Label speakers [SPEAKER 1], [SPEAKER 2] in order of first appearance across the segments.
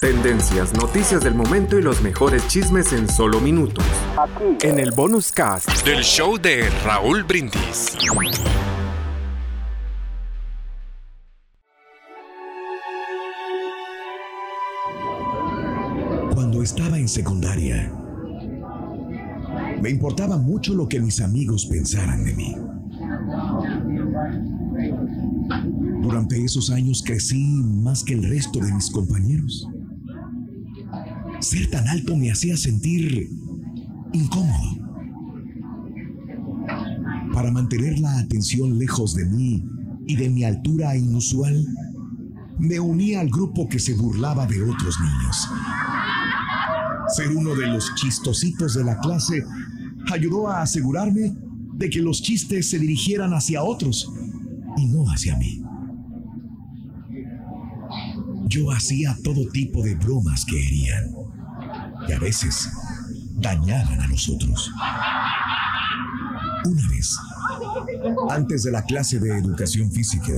[SPEAKER 1] Tendencias, noticias del momento y los mejores chismes en solo minutos. En el bonus cast del show de Raúl Brindis.
[SPEAKER 2] Cuando estaba en secundaria, me importaba mucho lo que mis amigos pensaran de mí. Durante esos años crecí más que el resto de mis compañeros. Ser tan alto me hacía sentir incómodo. Para mantener la atención lejos de mí y de mi altura inusual, me uní al grupo que se burlaba de otros niños. Ser uno de los chistositos de la clase ayudó a asegurarme de que los chistes se dirigieran hacia otros y no hacia mí. Yo hacía todo tipo de bromas que herían y a veces dañaban a los otros. Una vez, antes de la clase de educación física,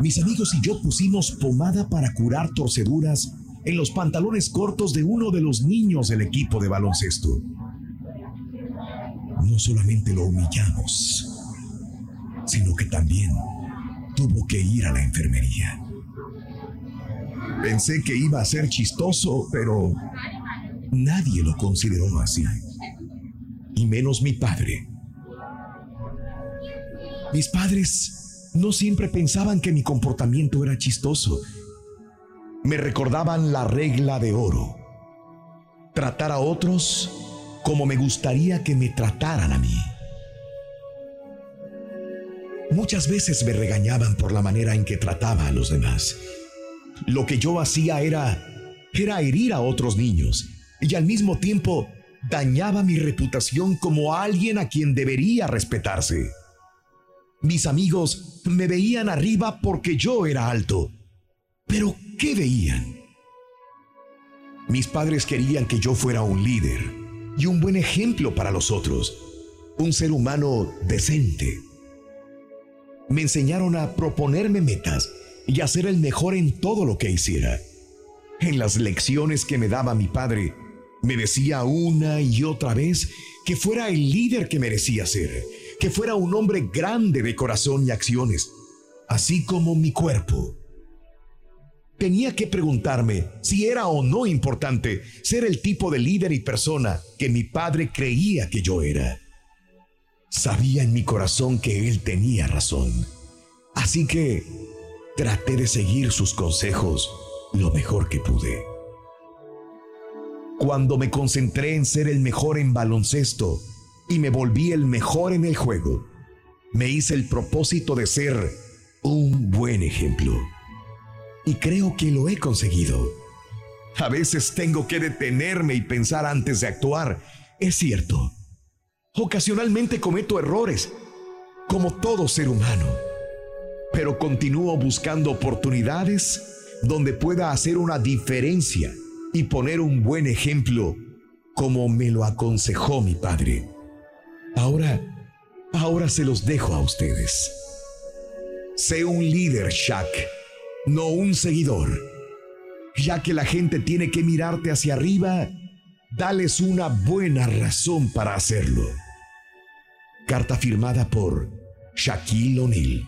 [SPEAKER 2] mis amigos y yo pusimos pomada para curar torceduras en los pantalones cortos de uno de los niños del equipo de baloncesto. No solamente lo humillamos, sino que también tuvo que ir a la enfermería. Pensé que iba a ser chistoso, pero nadie lo consideró así. Y menos mi padre. Mis padres no siempre pensaban que mi comportamiento era chistoso. Me recordaban la regla de oro. Tratar a otros como me gustaría que me trataran a mí. Muchas veces me regañaban por la manera en que trataba a los demás. Lo que yo hacía era era herir a otros niños y al mismo tiempo dañaba mi reputación como alguien a quien debería respetarse. Mis amigos me veían arriba porque yo era alto. Pero ¿qué veían? Mis padres querían que yo fuera un líder y un buen ejemplo para los otros, un ser humano decente. Me enseñaron a proponerme metas y a ser el mejor en todo lo que hiciera. En las lecciones que me daba mi padre, me decía una y otra vez que fuera el líder que merecía ser, que fuera un hombre grande de corazón y acciones, así como mi cuerpo. Tenía que preguntarme si era o no importante ser el tipo de líder y persona que mi padre creía que yo era. Sabía en mi corazón que él tenía razón. Así que traté de seguir sus consejos lo mejor que pude. Cuando me concentré en ser el mejor en baloncesto y me volví el mejor en el juego, me hice el propósito de ser un buen ejemplo. Y creo que lo he conseguido. A veces tengo que detenerme y pensar antes de actuar. Es cierto. Ocasionalmente cometo errores, como todo ser humano, pero continúo buscando oportunidades donde pueda hacer una diferencia y poner un buen ejemplo como me lo aconsejó mi padre. Ahora, ahora se los dejo a ustedes. Sé un líder, Shaq, no un seguidor. Ya que la gente tiene que mirarte hacia arriba, dales una buena razón para hacerlo. Carta firmada por Shaquille O'Neal,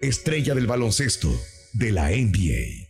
[SPEAKER 2] estrella del baloncesto de la NBA.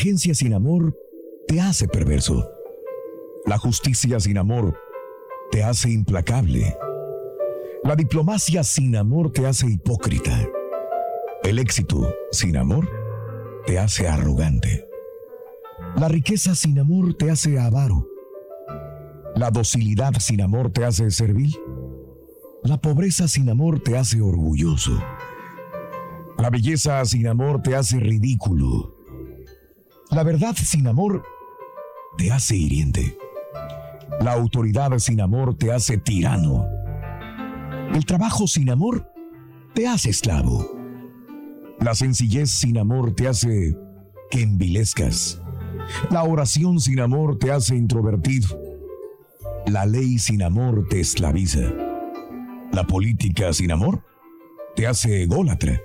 [SPEAKER 2] Inteligencia sin amor te hace perverso. La justicia sin amor te hace implacable. La diplomacia sin amor te hace hipócrita. El éxito sin amor te hace arrogante. La riqueza sin amor te hace avaro. La docilidad sin amor te hace servil. La pobreza sin amor te hace orgulloso. La belleza sin amor te hace ridículo. La verdad sin amor te hace hiriente. La autoridad sin amor te hace tirano. El trabajo sin amor te hace esclavo. La sencillez sin amor te hace que envilezcas. La oración sin amor te hace introvertido. La ley sin amor te esclaviza. La política sin amor te hace ególatra.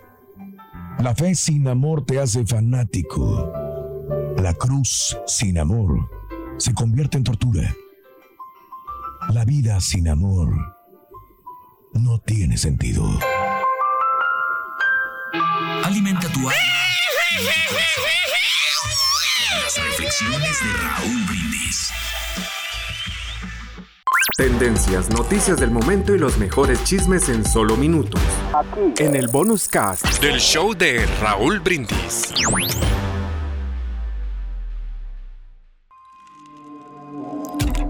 [SPEAKER 2] La fe sin amor te hace fanático. La cruz sin amor se convierte en tortura. La vida sin amor no tiene sentido.
[SPEAKER 1] Alimenta tu alma. Las reflexiones de Raúl Brindis. Tendencias, noticias del momento y los mejores chismes en solo minutos. Aquí. En el bonus cast del show de Raúl Brindis.